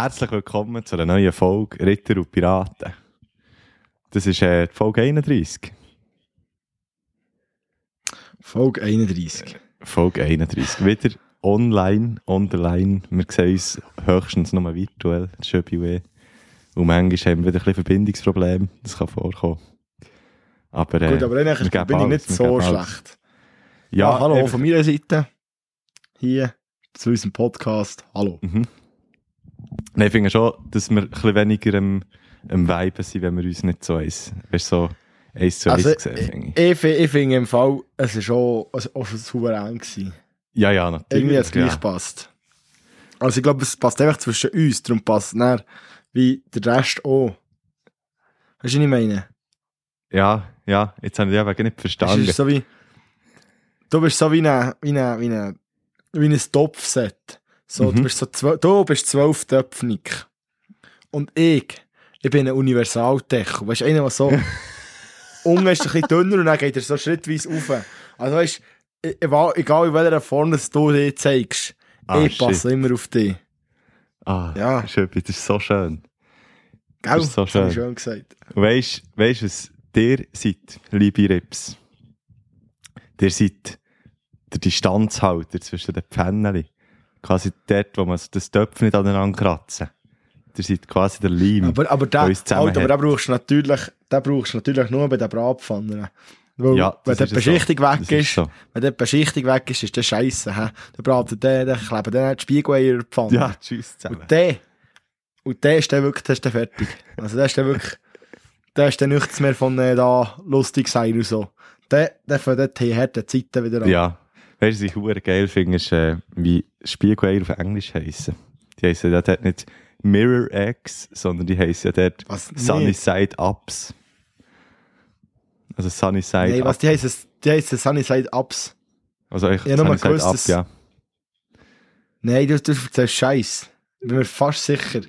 Herzlich willkommen zu einer neuen Folge Ritter und Piraten. Das ist äh, die Folge 31. Folge 31. Folge 31. Wieder online, online. Wir sehen uns höchstens nur virtuell, Schöbi und manchmal haben wir wieder ein bisschen Verbindungsprobleme. Das kann vorkommen. Aber, äh, Gut, aber geben bin ich alles, nicht so schlecht. Ja, Ja, hallo einfach- von meiner Seite. Hier zu unserem Podcast. Hallo. Mhm. Nein, ich finde schon, dass wir ein bisschen weniger am, am Viben sind, wenn wir uns nicht so eins, weißt, so eins zu eins Also, sehen, finde ich, ich, fi- ich finde im Fall, es war schon, also auch schon souverän. Gewesen. Ja, ja, natürlich. Irgendwie hat es gleich ja. gepasst. Also ich glaube, es passt einfach zwischen uns, darum passt es wie der Rest auch. Weißt du, was ich meine? Ja, ja, jetzt habe ich eben nicht Es verstanden. so wie, du bist so wie ein, wie ein, wie ein, wie ein Topfset. So, Mhm. du bist so zwölf, du bist zwölf Töpfnig. Und ich, ich bin ein Universaltech. Weißt du, einer, der so, unten ist ein bisschen dünner und dann geht er so schrittweise rauf. Also weißt du, egal egal in welcher Form du dich zeigst, Ah, ich passe immer auf dich. Ah, Ja. Schöppi, das ist so schön. Gell? Das ist so Das habe ich schön. schön gesagt. Weisst du, was ihr seid, liebe Rips? Ihr seid der Distanzhalter zwischen den Pfännchen. Quasi dort, wo man das Töpf nicht aneinander kratzen. Ihr seid quasi der Leim. Aber, aber, der den, uns halt, aber den brauchst du natürlich, den brauchst du natürlich nur bei den Bratpfannen. Weil, Ja, wenn die ist so. Beschichtung weg Das ist, ist so. wenn die Beschichtung weg ist, ist das scheiße. He? Dann braten der, dann kleben dann die Spiegeleier in die Pfanne. Ja, tschüss zusammen. Und der, und der ist dann wirklich, der ist dann fertig. Also der ist dann wirklich, der ist dann nichts mehr von äh, da lustig sein und so. Der, der von dort die harten Zeiten wieder an. Ja. Weißt du, was ich hure geil finde, ist, äh, wie Spiegeleier auf Englisch heissen. Die heissen ja dort nicht Mirror Eggs, sondern die heissen ja dort Was? Sunny Nee. Side Ups. Also Sunny Side Nein, Up. was, die heissen, die heissen Sunny Side Ups. Also eigentlich Ja, Sunny Side gewusst, Up, ja. Nein, du, du erzählst Scheiß. Bin mir fast sicher.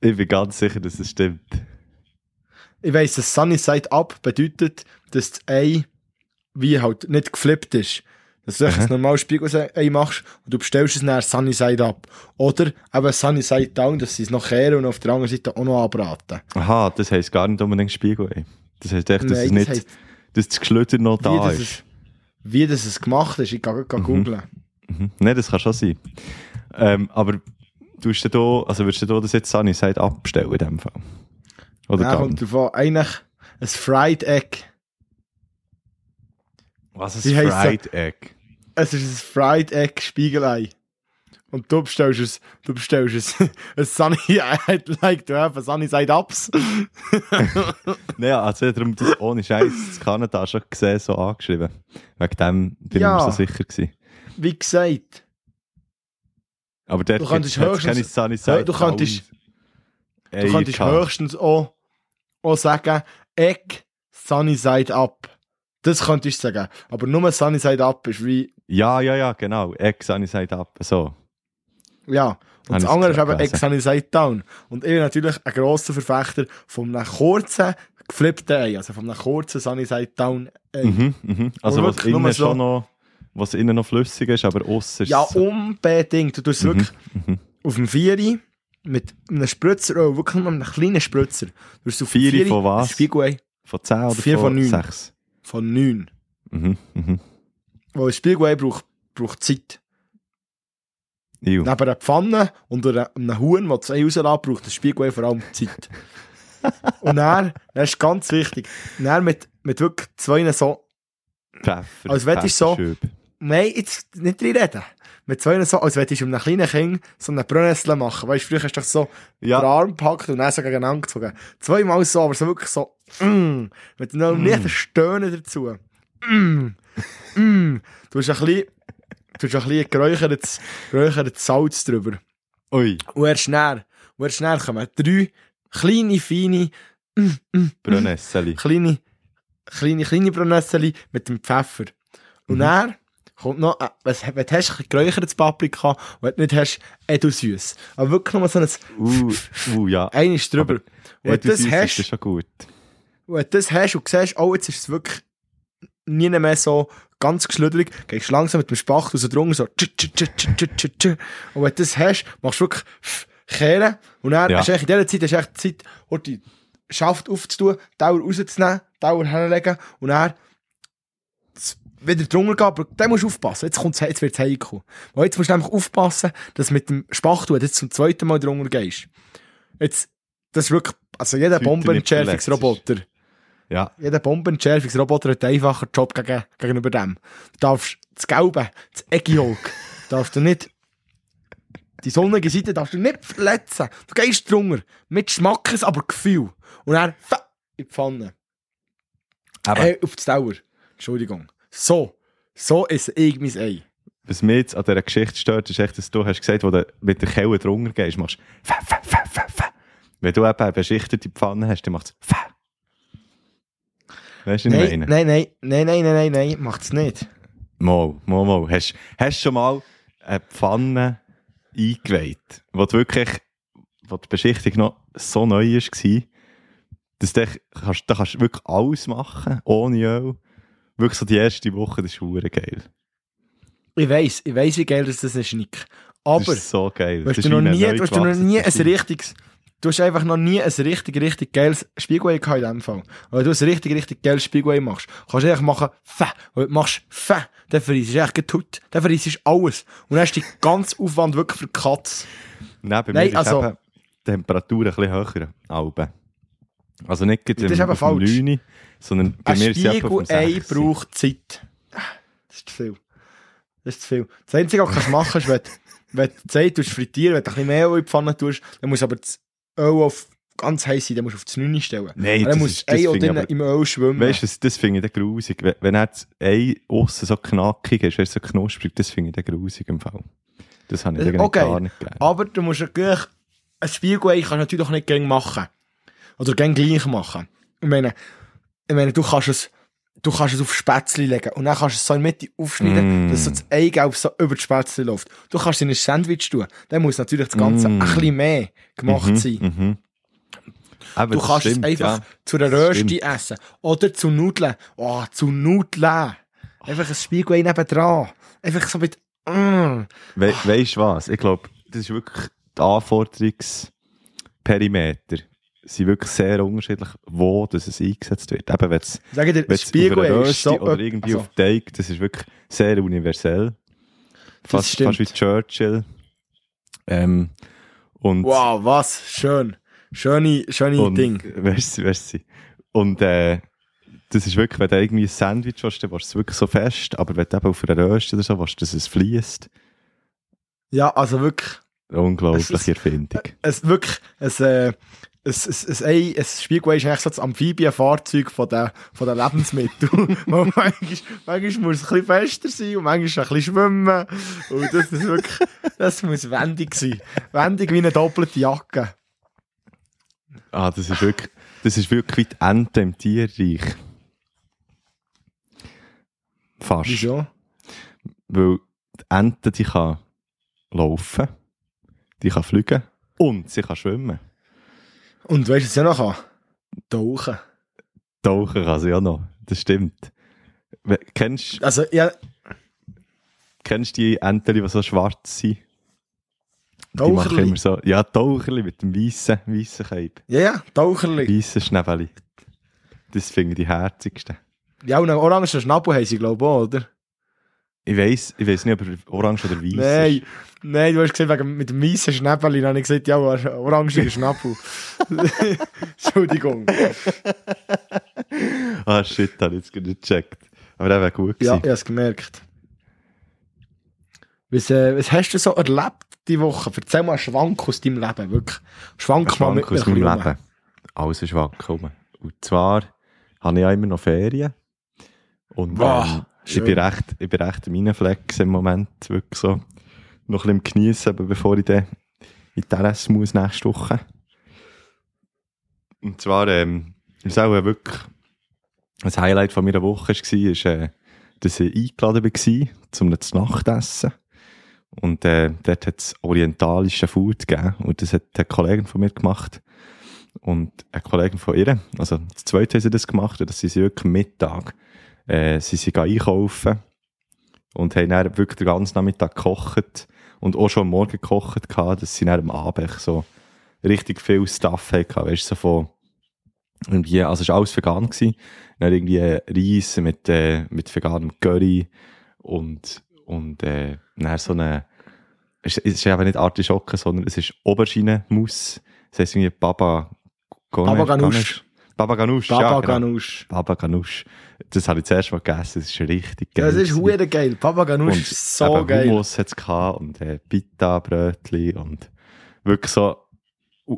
Ich bin ganz sicher, dass es stimmt. Ich weiss, dass Sunny Side Up bedeutet, dass das Ei wie halt nicht geflippt ist. Dass du Aha. ein normales Spiegelei machst und du bestellst es dann Sunny Side Up. Oder eben Sunny Side Down, dass sie es noch kehren und auf der anderen Seite auch noch anbraten. Aha, das heisst gar nicht unbedingt Spiegelei. Das heisst echt, dass, Nein, es das nicht, heisst- dass das Geschlüter noch da ist. es, wie das es gemacht ist, ich gehe Mhm. mhm. googlen. Mhm. Nein, das kann schon sein. Ähm, aber du da, also würdest du da das jetzt Sunny Side Up bestellen in dem Fall? Oder gar kommt davon eigentlich ein Fried Egg. Was ist heisst Fried Egg? Es ist ein Fried Egg Spiegelei. Und du bestellst es, du bestellst es, ein Sunny, I'd like to have a Sunny Side Ups. Nein, also darum das ohne Scheiß das Kanada schon gesehen, so angeschrieben. Wegen dem bin Ja. ich mir so sicher gewesen. Wie gesagt, Aber dort Du könntest hat's keine höchstens- Sunny Side du könntest- du könntest höchstens auch, auch sagen, Egg Sunny Side Up. Das könntest du sagen. Aber nur Sunny Side Up ist wie, Ja, ja, ja, genau. Egg Sunny Side Up, so. ja. Und das andere ist eben. Egg Sunny Side Down. Und ich bin natürlich ein grosser Verfechter von einem kurzen, geflippten Ei. Also von einem kurzen Sunny Side Down Ei. Mhm, mhm. Also was innen so- schon noch, was innen noch flüssig ist, aber aussen ist Ja, so- unbedingt. Du tust Mhm, wirklich mhm. auf dem Vieri mit einem Spritzer, oh, wirklich nur einem kleinen Spritzer. Du hast dem Vieri von was? Spiegelei Von 10 oder Vier von, von neun. 6? Von 9. Mhm, mhm. Weil ein Spiegelei braucht, braucht Zeit. Ew. Neben einer Pfanne und einem Huhn, das das Ei rauslässt, braucht ein Spiegelei vor allem Zeit. und dann, das ist ganz wichtig, dann mit, mit wirklich zwei so, Pfeffer. als wenn ich so- nein, jetzt nicht drin reden. Mit zwei so, als wenn ich einem kleinen Kind so eine Brennessel machen. Weißt du, früher hast du doch so den Ja, Arm gepackt und dann so gegeneinander gezogen. Zweimal so, aber so wirklich so, mm, mit noch Mm. Stöhnen dazu. Mm, mm. Du hast ein bisschen, du hast ein bisschen geräuchertes, geräuchertes Salz drüber. ui, Und erst und erst schnell kommen drei kleine, feine, Brennesseli. kleine, kleine, kleine Brennesseli mit dem Pfeffer. Und Mhm. dann kommt noch, äh, was, wenn du hast, ein geräuchertes Paprika und wenn du nicht hast, edelsüß. Aber wirklich nur so ein, Uh, uh, ja. eines drüber. Und ja wenn du das hast, ist schon gut. Wenn du das hast und siehst, oh, jetzt ist es wirklich nie mehr so ganz geschlüdrig, gehst du langsam mit dem Spachtel so drunter, so tsch, tsch, tsch, und wenn du das hast, machst du wirklich kehren. Und dann Ja. hast du in dieser Zeit, hast du echt Zeit, die Schaft aufzutun, Dauer rauszunehmen, Dauer herlegen und dann z- wieder drunter gehen. Aber da musst du aufpassen. Jetzt, kommt's, jetzt wird es heikel. Weil jetzt musst du einfach aufpassen, dass du mit dem Spachtel jetzt zum zweiten Mal drunter gehst. Jetzt, das ist wirklich, also jeder Bombenentschärfungsroboter, Ja. jeder Bombenentschärfungsroboter hat einen einfachen Job gegen, gegenüber dem. Du darfst das Gelbe, das Eggy-Hulk, darfst du nicht, die sonnige Seite darfst du nicht verletzen. Du gehst drunter, mit Schmackes, aber Gefühl. Und fa, in die Pfanne. Aber Hey, auf die Dauer. Entschuldigung. So, so ist ich mein Ei. was mich jetzt an dieser Geschichte stört, ist echt, dass du hast gesagt, wo du mit der Kelle drunter gehst, machst fä. Wenn du eben eine beschichtete Pfanne hast, dann macht es. Weißt du, Nein, nein, nein, nein, nein, nein, nein, macht's nicht. Mal, mal, mal. Hast du schon mal eine Pfanne eingeweiht, wo du wirklich, wo die Beschichtung noch so neu war, dass du kannst, da kannst wirklich alles machen, ohne Öl. Wirklich so die erste Woche, das ist hure geil. Ich weiss, ich weiss, wie geil das ist, Nick. Aber, das ist so geil. Das du noch nie, du hast du noch nie ein richtiges, du hast einfach noch nie ein richtig, richtig geiles Spiegelei gehabt in dem Fall. Weil du ein richtig, richtig geiles Spiegelei machst, kannst du einfach machen, fä, weil du machst fä, dann verreissest du echt getut, dann verreissest du alles. Und dann hast du den ganzen Aufwand wirklich für die Katze. Nein, bei Nein, mir ist also- eben die Temperatur ein bisschen höher. Alben. Also nicht gerade ist im- auf falsch. 9, sondern bei Ein mir ist es etwa auf dem Spiegelei 6. braucht Zeit. Das ist zu viel. Das ist zu viel. Das Einzige, was du kannst machen ist, wenn, du- wenn Zeit frittieren, wenn du ein bisschen mehr in die Pfanne tust, dann musst du aber das Öl auf ganz heiß sein, dann musst du auf das 9 stellen. Nein, dann das muss ist- das das Ei auch finde ich drinnen aber- im Öl schwimmen. Weißt du, das, finde ich dann grusig. Wenn, wenn er das Ei aussen so knackig ist, weißt, so knusprig, das finde ich dann grusig im Fall. Das habe ich ist irgendwie okay. gar nicht gegeben. Aber du musst natürlich, ein Spiegelei kannst du natürlich auch nicht gern machen. Oder gern gleich machen. Ich meine, ich meine, du kannst es, du kannst es auf Spätzle legen und dann kannst du es so in die Mitte aufschneiden, Mm. dass so das Eigelb so über die Spätzle läuft. Du kannst es in ein Sandwich tun. Dann muss natürlich das Ganze Mm. ein bisschen mehr gemacht Mhm, sein. Mhm. Aber Du kannst stimmt, es einfach ja. zu einer Rösti essen. Oder zu Nudeln. Oh, zu Nudeln. Einfach ein Spiegelei nebendran. Einfach so mit, mm. We weißt du was? Ich glaube, das ist wirklich die Anforderungsperimeter sind wirklich sehr unterschiedlich, wo das es eingesetzt wird. Eben, wenn es es auf Rösti so... oder irgendwie also, auf Teig, das ist wirklich sehr universell. Fast, fast wie Churchill. Ähm, und, Wow, was? Schön. Schöne, schöne und Ding. Merci, merci. Und äh, das ist wirklich, wenn du irgendwie ein Sandwich hast, dann willst du es wirklich so fest, aber wenn du eben auf einer Rösti oder so willst, dass es fließt, Ja, also wirklich, unglaubliche Es ist- Erfindung. es wirklich, es, äh, es, es, es, ein, ein Spiegelei ist eigentlich so das Amphibienfahrzeug von den, von den Lebensmitteln. Weil manchmal, manchmal muss es ein bisschen fester sein und manchmal ein bisschen schwimmen. Und das ist wirklich, das muss wendig sein. Wendig wie eine doppelte Jacke. Ah, das ist wirklich, das ist wirklich wie die Ente im Tierreich. Fast. Wieso? Weil die Ente, die kann laufen, die kann fliegen und sie kann schwimmen. Und weißt du, was ich noch kann? Tauchen. Tauchen kann sie auch noch. Das stimmt. Kennst, Also, ja, kennst du die Enten, die so schwarz sind? Die machen immer so, ja, Taucherli mit dem weißen, weißen Keib. Ja, ja, Taucherli. Weißen Schnäbeli. Das finde ich die herzigsten. Ja, und einen orangen Schnabel haben sie, glaube ich, auch, oder? Ich weiss, ich weiss nicht, ob er orange oder weiß Nein, nein, du hast gesagt, wegen, mit dem weißen Schnäppchen, dann habe ich gesagt, ja, ein orangiger Schnappel. Entschuldigung. Ah, shit, habe ich jetzt nicht gecheckt. Aber der wäre gut Ja, gewesen. ich habe es gemerkt. Was, äh, was hast du so erlebt die Woche? Erzähl mal einen Schwank aus deinem Leben, wirklich. Schwank, Ein mal mit Schwank aus meinem Leben. Alles ist schwank rum. Und zwar habe ich ja immer noch Ferien. Und Boah, ähm, ich, schön. bin recht, ich bin recht in meinen Flex im Moment. Wirklich so. Noch ein bisschen geniessen, aber bevor ich dann in die LS muss nächste Woche. Und zwar, ähm, ist auch wirklich ein Highlight von meiner Woche war, ist, äh, dass ich eingeladen war zum zu Nachtessen. Und äh, dort hat es orientalische Food gegeben. Und das hat eine Kollegin von mir gemacht. Und eine Kollegin von ihr. Also, das zweite haben sie das gemacht. Und das sie wirklich Mittag. Äh, sie sind einkaufen. Und haben dann wirklich den ganzen Nachmittag gekocht. und auch schon am Morgen gekocht gehabt, dass sie dann am Abend so richtig viel Stuff hatten, weißt du, so von irgendwie, also es war alles vegan gewesen, dann irgendwie Reis mit, äh, mit veganem Curry und, und äh, dann so eine, es ist eben nicht Artischocke, sondern es ist Aubergine-Mousse, das heisst irgendwie Baba Baba Ganoush. Baba Ganoush, Baba ja, genau. Ganoush. Baba Ganoush. Das habe ich zuerst mal gegessen, das ist richtig Ja, geil. das ist hure geil. Baba Ganoush ist so eben geil. Hummus hat es gehabt und äh, Pita-Brötchen und wirklich so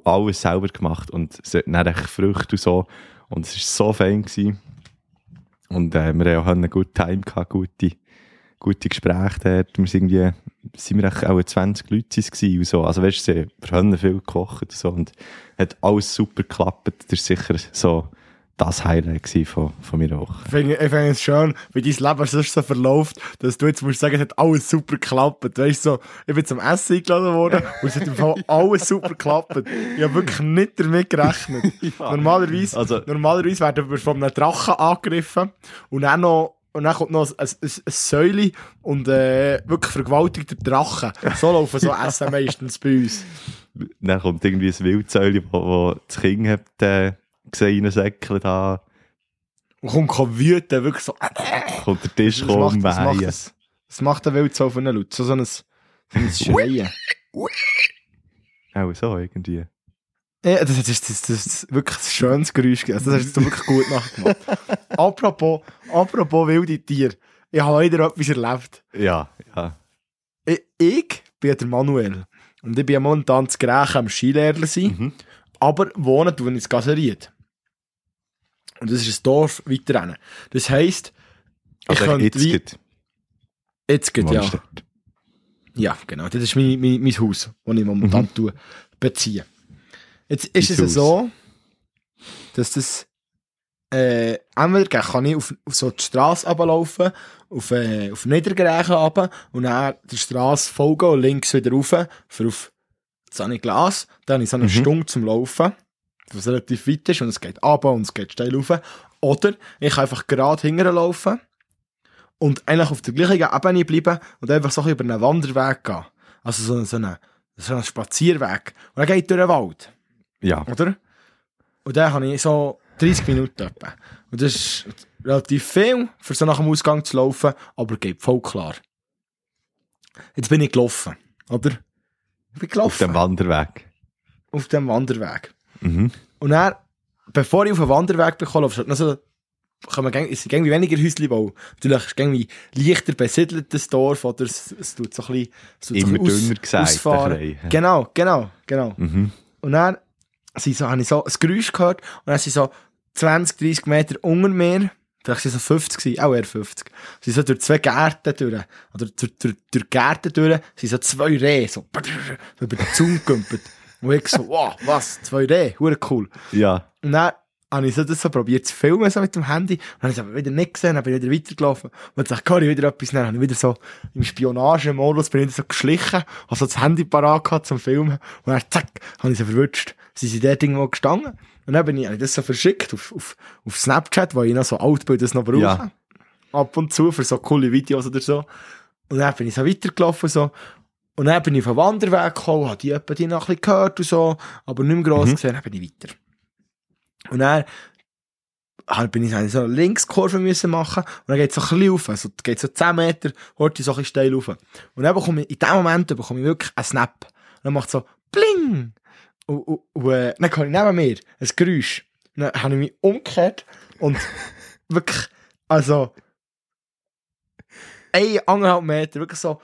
alles selber gemacht und es hat dann Früchte und so und es war so fein gewesen. und äh, wir haben auch einen guten Time gehabt, gute, gute Gespräche dort. Wir sind irgendwie, sind wir auch 20 Leute gewesen und so, also weißt du, wir haben viel gekocht und so und hat alles super geklappt. Das ist sicher so das Highlight von, von meiner Woche. Ich finde, es schön, wie dein Leben sonst so verläuft, dass du jetzt musst sagen, es hat alles super geklappt. Weißt du, so, ich bin zum Essen eingeladen worden und es hat im Fall alles super geklappt. Ich habe wirklich nicht damit gerechnet. Normalerweise, Also- normalerweise werden wir von einem Drachen angegriffen und dann noch und dann kommt noch ein, ein, ein Säule und äh, wirklich vergewaltigter Drache. So laufen so Essen meistens bei uns. Dann kommt irgendwie ein Wildsäule, wo, wo das Kind hat, äh, gesehen, reinsäckeln da, Und kommt kein wüten, wirklich so. kommt der Tisch macht, kommen, was macht, das, was macht der Wildsau für einen Laut? So, so ein, so ein Schreien. Auch so irgendwie. Ja, das, das, das, das ist wirklich ein schönes Geräusch. Also, das hast du wirklich gut nachgemacht. apropos, apropos wilde Tiere. Ich habe wieder etwas erlebt. Ja, ja. Ich, ich bin der Manuel. Und ich bin momentan zu Grächen am Skilehrer sein. Mhm. Aber wohnen tue ich in Gaseriet. Und das ist ein Dorf weiter hinten. Das heisst, ich Also könnte jetzt geht, Jetzt geht ja. Ja, genau. Das ist mein, mein, mein Haus, das ich momentan Mhm. tue, beziehe. Jetzt ist es so, dass das äh, entweder kann ich auf, auf so die Straße runterlaufen, auf, äh, auf Niedergrächen runter und dann der Straße folgen und links wieder rauf, für auf das habe ich Glas, dann habe ich so eine Mhm. Stunde zum Laufen, was relativ weit ist und es geht runter und es geht steil rauf. Oder ich kann einfach gerade hinterher laufen und eigentlich auf der gleichen Ebene bleiben und einfach so ein über einen Wanderweg gehen. Also so, so, einen, so einen Spazierweg. Und dann geht durch den Wald, Ja, oder? Und dann habe ich so 30 Minuten etwa. Und das ist relativ viel, für so nach dem Ausgang zu laufen, aber geht voll klar. Jetzt bin ich gelaufen, oder? Ich bin gelaufen. auf dem Wanderweg. auf dem Wanderweg. Mhm. Und dann, bevor ich auf den Wanderweg bekomme, ist noch so, sind irgendwie weniger Häuschen bauen. Natürlich ist es irgendwie leichter besiedeltes Dorf, oder es, es tut so ein bisschen, es tut so Immer ein bisschen dünner gesagt, ausfahren. Genau, genau, genau. Mhm. Und dann sind so, habe ich so ein Geräusch gehört und dann sind so 20, 30 Meter unter mir, vielleicht sind es so 50 gewesen, auch eher 50, sind so durch zwei Gärten durch, oder durch, durch, durch Gärten durch, sind so zwei Rehe, so über den Zaun gekümpelt. Und ich so, wow, was, zwei Rehe, cool. Ja, Und dann habe ich so das so probiert zu filmen, so mit dem Handy. Und dann habe ich es aber wieder nicht gesehen, dann bin ich wieder weitergelaufen. Und dann sagt Cory wieder etwas, dann habe ich wieder so im Spionagemodus bin ich wieder so geschlichen, habe so das Handy parat gehabt zum Filmen. Und dann zack, habe ich sie verwünscht. Sie sind dort irgendwo gestanden. Und dann bin ich, habe ich das so verschickt auf, auf, auf Snapchat, wo ich noch so Altbilder noch brauche. Ja. Ab und zu für so coole Videos oder so. Und dann bin ich so weitergelaufen, so. Und dann bin ich den Wanderweg gekommen, habe die, etwa die noch ein bisschen gehört und so, aber nicht mehr gross Mhm. gesehen, dann bin ich weiter. Und dann halt bin ich so eine Linkskurve müssen machen und dann geht es so ein bisschen rauf, also geht so 10 Meter, hört ich so ein bisschen steil rauf. Und dann bekomme ich, in dem Moment bekomme ich wirklich einen Snap. Und dann macht es so Bling! Und, und, und äh, dann kann ich neben mir ein Geräusch. Und dann habe ich mich umgekehrt und wirklich, also ein, anderthalb Meter, wirklich so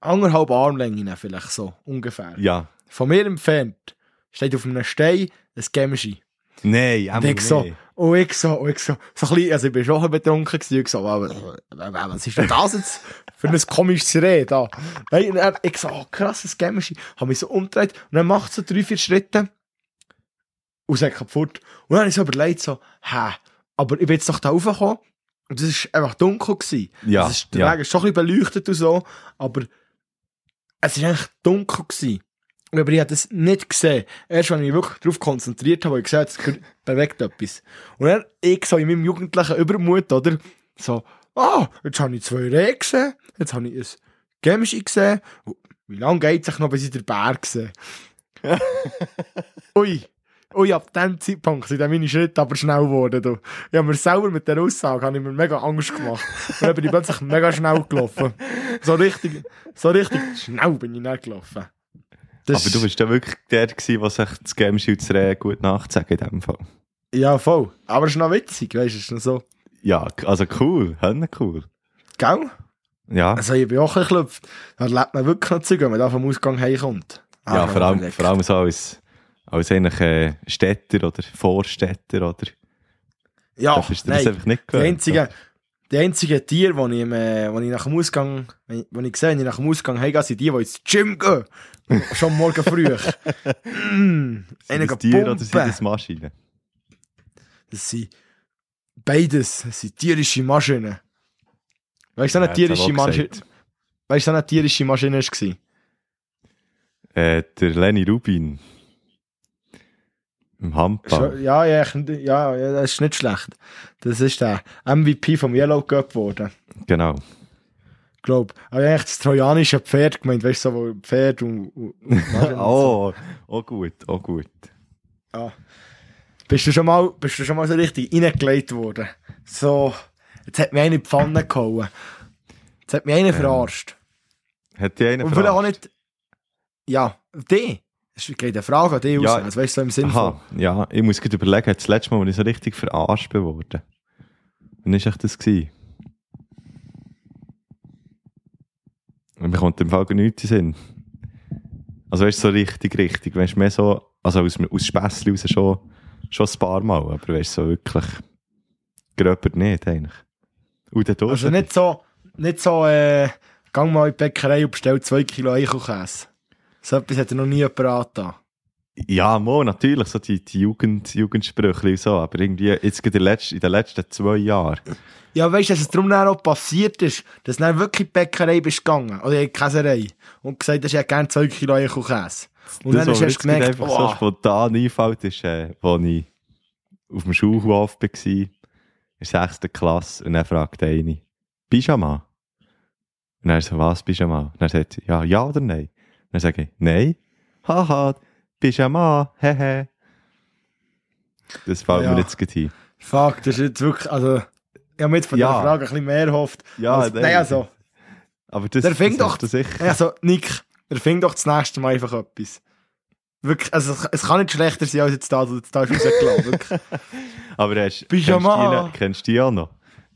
anderthalb Armlänge vielleicht so, ungefähr. ja. Von mir entfernt steht auf einem Stein ein Gemschi. Nein, einmal ich so, nicht. und ich so, und ich so, so ein bisschen, also ich bin schon ein bisschen betrunken gewesen, ich so, aber, aber, was ist denn das jetzt für ein komisches Reh da? Nein, dann, ich so, oh, krasses Gemschi, hab mich so umgedreht, und dann macht so drei, vier Schritte, und sagt kaputt. Und dann habe ich so überlegt, so, hä, aber ich bin jetzt doch da raufgekommen, und es war einfach dunkel gewesen. Ja, Es ist, der ja. Weg ist schon ein bisschen beleuchtet und so, aber es war eigentlich dunkel gewesen. Aber ich habe das nicht gesehen. Erst, wenn ich mich wirklich darauf konzentriert habe, habe ich gesehen, es bewegt etwas. Und dann, ich so in meinem jugendlichen Übermut, oder? So, ah, jetzt habe ich zwei Rehe gesehen, jetzt habe ich ein Gemschi gesehen. wie lange geht es sich noch, bis ich den Berg sehe? Ui, ui, ab dem Zeitpunkt sind dann meine Schritte aber schnell geworden. Du. Ich habe mir selber mit der Aussage habe ich mir mega Angst gemacht. Und dann bin ich plötzlich mega schnell gelaufen. So richtig, so richtig schnell bin ich nicht gelaufen. Das Aber du bist ja wirklich der, gewesen, der sich das Game Shoots gut nachzeigen in dem Fall. Ja, voll. Aber es ist noch witzig, weißt du, es ist noch so. Ja, also cool, Hände cool. Gell? Ja, Also ich bin auch ein bisschen geklopft. Da lebt man wirklich noch Zeug, wenn man da vom Ausgang heimkommt. Ah, ja vor, allem, vor allem so als, als eigentlich äh, Städter oder Vorstädter oder. Ja, das nein. einfach nicht Die gewöhnt. Die einzigen Tiere, die ich, äh, ich nach dem Ausgang, wenn ich, sehe, wenn ich nach dem Ausgang heimgehe, sind die, die ins Gym gehen. Schon morgen früh. mm, Sind das Tiere oder sind das Maschinen? Das sind beides. Das sind tierische Maschinen. Weißt du, so eine tierische Maschine, weißt du, so eine tierische Maschine war? Äh, der Lenny Rubin. Im Handball. Ja, ja, ich- ja, ja, das ist nicht schlecht. Das ist der MVP vom Yellow Cup geworden. Genau. Glaub. Aber eigentlich das trojanische Pferd gemeint, weißt du, so, wo Pferd und, und, oh, oh gut, oh gut. Ja. Bist du schon mal, bist du schon mal so richtig reingelegt worden? So, jetzt hat mich einer in die Pfanne gehauen. Jetzt hat mich einer verarscht. Hat die einen Und vielleicht auch nicht, ja, die. Es geht eine Frage an dich Ja. raus. Also weißt du, so im Sinn von, Aha, ja, ich muss gerade überlegen, das letzte Mal, als ich so richtig verarscht worden. Wann war ich das? Gewesen? Mir kommt im Fall gar nichts in Sinn. Also weißt du, so richtig, richtig. Weißt du, mehr so, also aus, aus Späßchen raus schon, schon ein paar Mal, aber weißt du, so wirklich gröber nicht eigentlich. Und der also nicht so, nicht so, äh, gang mal in die Bäckerei und bestell zwei Kilo Eichelkäse. So etwas hat er noch nie jemand angetan. Ja, mo, natürlich, so die, die Jugend, Jugendsprüche und so, aber irgendwie, jetzt in den letzten, in den letzten zwei Jahren. Ja, weißt du, dass es darum dann auch passiert ist, dass du dann wirklich in die Bäckerei bist gegangen, oder in die Käserei, und gesagt hast, ich hätte gerne zwei Kilo Eichelkäse. Und dann das, hast was du gemerkt, einfach so oh, spontan einfällt, ist, äh, als ich auf dem Schulhof war, in der 6. Klasse, und dann fragt eine, Pyjama? Und dann so, was, Pyjama? Und dann sagt ja, ja oder nein? Dann sage ich, nein. Haha, Pyjama, hehe. Das fällt Ja. mir jetzt gerade ein. fuck, das ist jetzt wirklich, also, ich habe jetzt von Ja. der Frage ein bisschen mehr erhofft. Ja, als, nein, also, Aber das, Der das doch- du sicher. also, Nick, erfind doch das nächste Mal einfach etwas. Wirklich, also, es, kann nicht schlechter sein, als jetzt da, du jetzt da hast rausgelassen. Aber hast, Pyjama. Kennst, du die, kennst du die auch noch?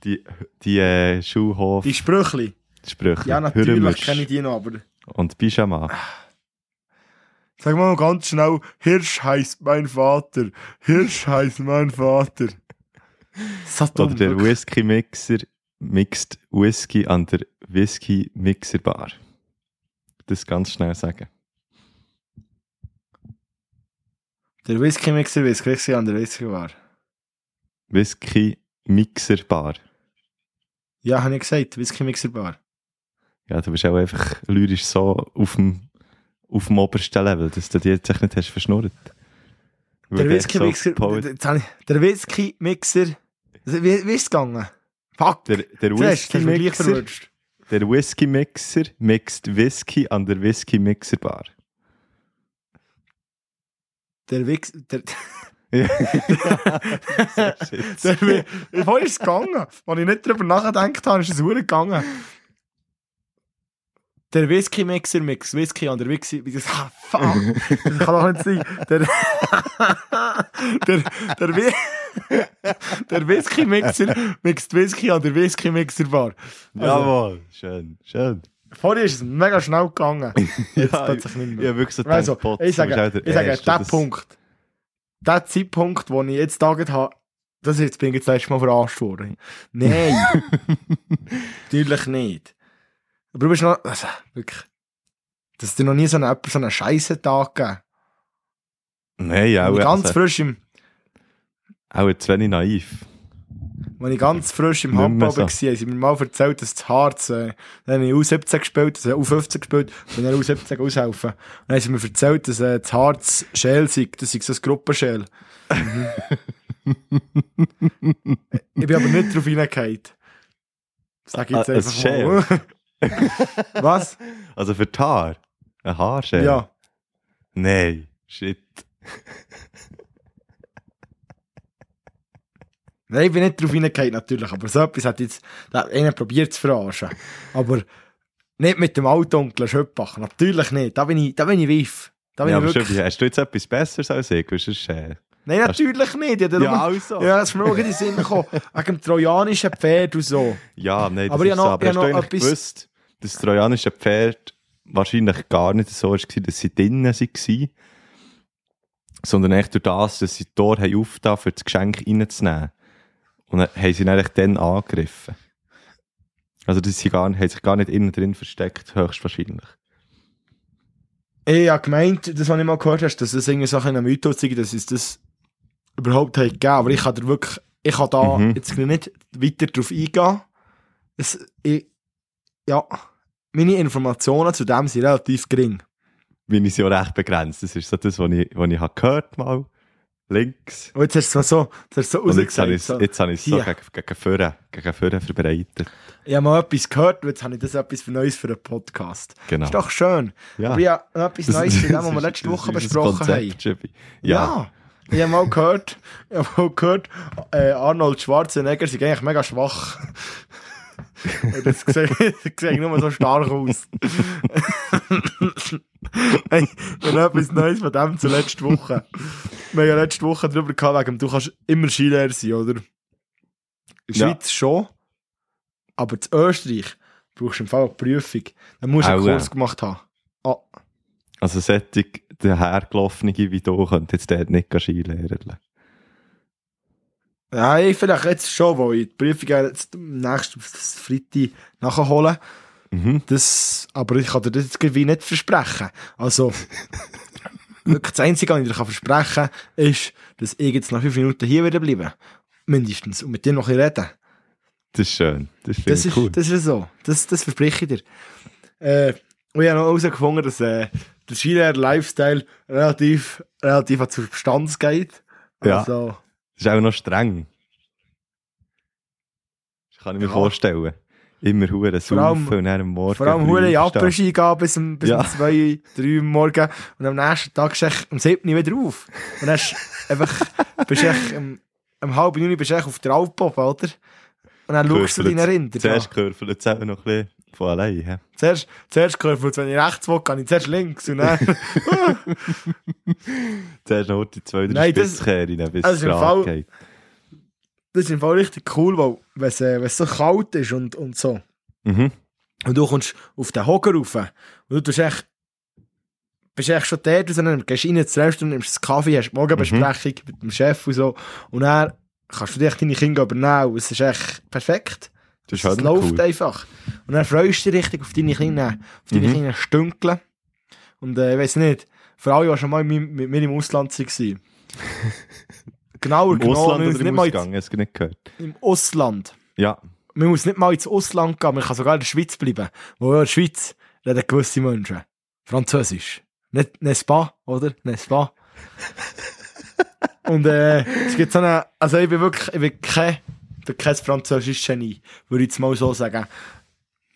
Die, die äh, Schulhof Die Sprüchli. Sprüche. Ja, natürlich Hürmisch kenne ich die noch, aber Und Pyjama. sag mal ganz schnell, Hirsch heißt mein Vater. Hirsch heißt mein Vater. Oder der. Whisky-Mixer mixt Whisky an der Whisky-Mixer-Bar. Das ganz schnell sagen. Der Whisky-Mixer, Whisky, Whisky an der Whisky war. Whisky-Mixer-Bar. Ja, habe ich gesagt, Whisky-Mixer-Bar. Ja, du bist auch einfach lyrisch so auf dem, auf dem obersten Level, dass du die jetzt nicht hast verschnurrt. Der Whisky-Mixer, so Poet- der, der Whisky-Mixer, wie, wie ist es gegangen? Fuck, der, der Whisky-Mixer der Whisky-Mixer mixt Whisky an der Whisky-Mixer-Bar. Der Wix, der, Ja. der, Wi- wie ist es gegangen? Als ich nicht darüber nachgedacht habe, ist es gegangen. Der Whisky-Mixer mixt Whisky an der Whisky, ah, fuck, das kann doch nicht sein. Der, der, der, Wi- der Whisky-Mixer mixt Whisky an der Whisky-Mixer-Bar. Also, Jawohl, schön, schön. Vorher ist es mega schnell gegangen. Jetzt Ja, plötzlich nicht Ich mehr. habe wirklich so Also, ich sage, ich sage der das- Punkt, der Zeitpunkt, wo ich jetzt taget habe, das ist jetzt bin ich jetzt letztes Mal verarscht worden. Nein, natürlich nicht. Aber du bist noch, also, wirklich, dass dir noch nie so einen, so einen scheisse Tag gegeben. Nein, auch, ich ganz also, frisch im, auch zu wenig naiv. wenn ich ganz frisch im Handball so. war, haben sie mir mal erzählt, dass das Harz, äh, dann habe ich U17 gespielt, also U15 gespielt, bin dann U17 aushelfen. Und dann haben sie mir erzählt, dass äh, das Harz Schäl sei, das sei so ein Gruppenschäl. ich bin aber nicht drauf reingefallen. Sag ich jetzt Ah, ein einfach mal. Was? Also für die Haare. Ein Haarschere? Ja. Nein, shit. Nein, ich bin nicht drauf hingegangen, natürlich. Aber so etwas hat jetzt einer probiert zu verarschen. Aber nicht mit dem Altonkel Schöppach. Natürlich nicht. Da bin ich, da bin ich reif. Da bin Ja, ich wirklich... hast du jetzt etwas Besseres als ich? Weil sonst, äh, Nein, natürlich nicht. Ja, Ja, also. Ja, das ist mir auch in den Sinn gekommen. Wegen dem trojanischen Pferd und so. Ja, nein, das Aber ich ist so. noch- Aber ich hast du noch eigentlich etwas- gewusst, das trojanische Pferd wahrscheinlich gar nicht so war, dass sie drinnen waren, sondern echt durch das, dass sie die Tore haben aufgetan, für das Geschenk reinzunehmen. Und dann haben sie ihn eigentlich dann angegriffen. Also dass sie gar, haben sich gar nicht innen drin versteckt, höchstwahrscheinlich. Ich habe gemeint, das, was ich mal gehört habe, dass das irgendwie so ein Mythos ist, dass es das überhaupt hat gegeben. Aber ich kann da wirklich, ich kann da Mhm. jetzt nicht weiter drauf eingehen. Es, ich, ja, meine Informationen zu dem sind relativ gering. Ich sie auch recht begrenzt. Das ist so das, was ich, was ich habe gehört mal. Links. Und jetzt hast du es so, jetzt so jetzt habe ich es So. so gegen, gegen vorne, gegen vorne verbreitet. Ich habe mal etwas gehört und jetzt habe ich das etwas für Neues für einen Podcast. Genau. Ist doch schön. Ja. Aber ich habe noch etwas Das- Neues zu dem, was wir letzte Woche besprochen Konzept, haben. Ja. Ja. Ich habe mal gehört, ich habe mal gehört, äh, Arnold Schwarzenegger sind eigentlich mega schwach. Das sieht, nur so stark aus. hey, ich habe etwas Neues von dem zu letzter Woche. Wir haben ja letzte Woche darüber gehabt, wegen, du kannst immer Skilehrer sein, oder? In der Ja. Schweiz schon, aber in Österreich brauchst du im Fall eine Prüfung. Dann musst du einen. Kurs gemacht haben. Ah, Also solche dahergelaufene wie du könnt jetzt dort nicht Skilehren. Ja, ich vielleicht jetzt schon, weil ich die Prüfung jetzt nächsten Freitag nachholen. Mhm. Das, aber ich kann dir das irgendwie nicht versprechen. Also, wirklich das Einzige, was ich dir kann versprechen kann, ist, dass ich jetzt nach fünf Minuten hier wieder bleibe. Mindestens. Und mit dir noch ein reden. Das ist schön. Das, Das ist, cool. das ist so. Das, das verspreche ich dir. Äh, und ich habe noch herausgefunden, dass äh, der Skilehrer-Lifestyle relativ, relativ an zur Substanz geht. Ja. Das ist auch noch streng. Das kann ich mir Ja. vorstellen. Immer hure saufen und dann am Morgen Vor allem hure. Japper-Ski gehen bis um, bis Ja. um 2, 3 Uhr morgen und am nächsten Tag stehst du um 7 Uhr wieder auf. Und dann einfach, bist du echt um, um halb 9 Uhr bist du auf der Alp, oder? Und dann schaust du deine Rinder. Zuerst Ja. es auch noch ein bisschen von allein. hä? Zuerst, zuerst gehört, wenn ich rechts will, gehe ich zuerst links und dann... Zuerst noch die zwei, drei das- Spitzkehren, bis also es gerade Fall- geht. das ist im Fall richtig cool, weil wenn es, äh, wenn es so kalt ist und, und so. Mhm. Und du kommst auf den Hocker rauf und du tust echt, bist echt schon dort und dann gehst du rein ins Restaurant, nimmst einen Kaffee, hast Morgenbesprechung mit dem Chef und so und dann kannst du dich deine Kinder übernehmen und es ist echt perfekt. Das ist es halt läuft cool. einfach. Und dann freust du dich richtig auf deine Kinder, auf deine Mhm. Kinder Stünkeln. Und äh, ich weiß nicht, vor allem, die schon mal mit, mit mir im Ausland waren. Genauer Im Ausland oder im nicht mal Ausgang? Habe es nicht gehört. im Ausland. Ja. Man muss nicht mal ins Ausland gehen, man kann sogar in der Schweiz bleiben. Wo in der Schweiz reden gewisse Menschen Französisch. Nicht Nespa, oder? Nespa. Und äh, es gibt so eine, also ich bin wirklich, ich bin kein, kein französisches Genie, würde ich jetzt mal so sagen.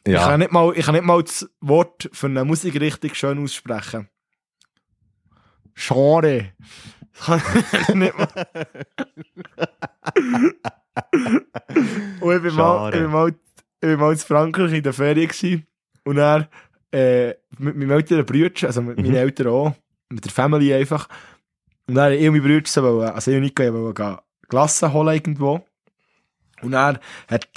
Ich, Ja. kann nicht mal, ich kann nicht mal das Wort für eine Musik richtig schön aussprechen. Genre. Ich nicht mal. Und ich bin, mal, ich, bin mal, ich bin mal in Frankreich in der Ferien gewesen. und dann äh, mit meinen älteren Brüdern, also mit meinen Mhm. Eltern auch, mit der Family einfach. Und dann ich und meine wollen- also ich und Nico, wollen gehen Glassen holen irgendwo. Und dann hat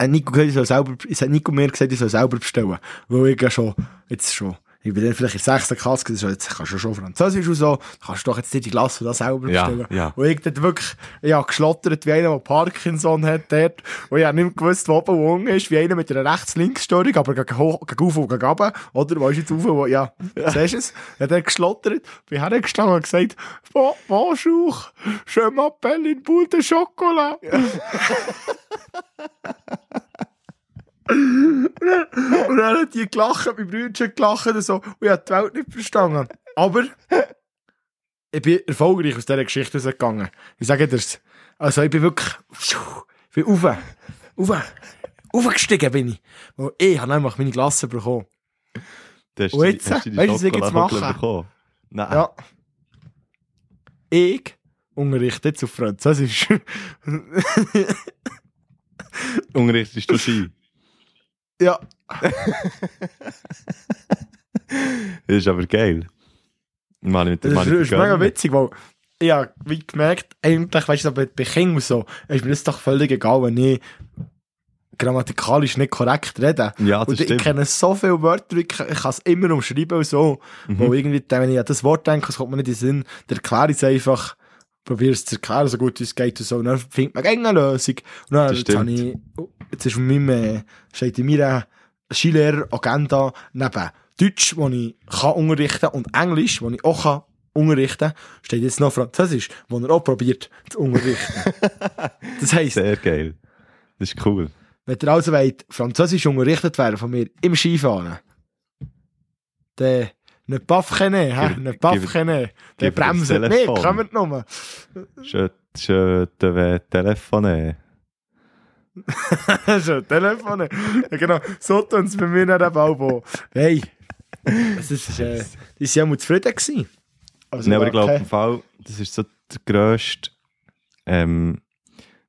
hat Nico gesagt, ich soll selber, es hat Nico mir gesagt, ich soll selber bestellen. Weil ich ja schon, jetzt schon, ich bin dann vielleicht in der 6. Klasse, so, jetzt kannst du schon Französisch und so, kannst du doch jetzt nicht die Glasse da selber Ja, bestellen. ja. Und ich dort wirklich, ich geschlottert wie einer, der Parkinson hat dort. Und ich hab nicht gewusst, wo oben unten ist, wie einer mit einer Rechts-Links-Störung, aber gegen, hoch, gegen auf und gegen runter. Oder, wo ist jetzt auf, wo, ja, siehst du es? Er hat dann geschlottert, bin hergestanden und gesagt, bon, bonjour, je m'appelle une boule de chocolat. Und dann hat die gelacht, mein Brüder gelacht und so. Und ich habe die Welt nicht verstanden. Aber ich bin erfolgreich aus dieser Geschichte rausgegangen. Ich sage dir's. Also ich bin wirklich... Ich bin rauf. Rauf. Aufgestiegen bin ich. Weil ich habe nämlich meine Klasse bekommen. Du hast Und jetzt, weißt du, was ich jetzt mache? Nein. Ja. Ich unterrichte jetzt auf Französisch. Unterrichtest du Ski? Ja. Das ist aber geil. Mal mit Das ist, mega witzig, weil ich habe wie gemerkt, eigentlich, weißt du, bei, Kindern und so, ist mir das doch völlig egal, wenn ich grammatikalisch nicht korrekt rede. Ja, das und ich stimmt. kenne so viele Wörter, ich, ich kann es immer umschreiben und so. Mhm. Wo irgendwie, wenn ich an das Wort denke, es kommt mir nicht in den Sinn, dann erkläre ich es einfach, probiere es zu erklären, so gut wie es geht und so. Und dann findet man eine Lösung. Und dann jetzt, habe ich, oh, jetzt ist von meinem, äh, steht in meiner Skilehrer-Agenda neben Deutsch, wo ich kann unterrichten und Englisch, wo ich auch kann unterrichten, steht jetzt noch Französisch, wo er auch probiert zu unterrichten. das heisst, Sehr geil. Das ist cool. wenn ihr also wollt, Französisch unterrichtet werden von mir im Skifahren, dann nicht Paffkene, hä? Der mir das bremset nicht, Telefon. kommt nur. Je, je te téléphoner. Telefon. Ja, genau, so tun es bei mir nicht auch. wo- Hey, es ist, äh, die waren ja mal zufrieden. Gewesen. Also, Nein, aber ich glaube, okay. im Fall, das ist so der grösste, ähm,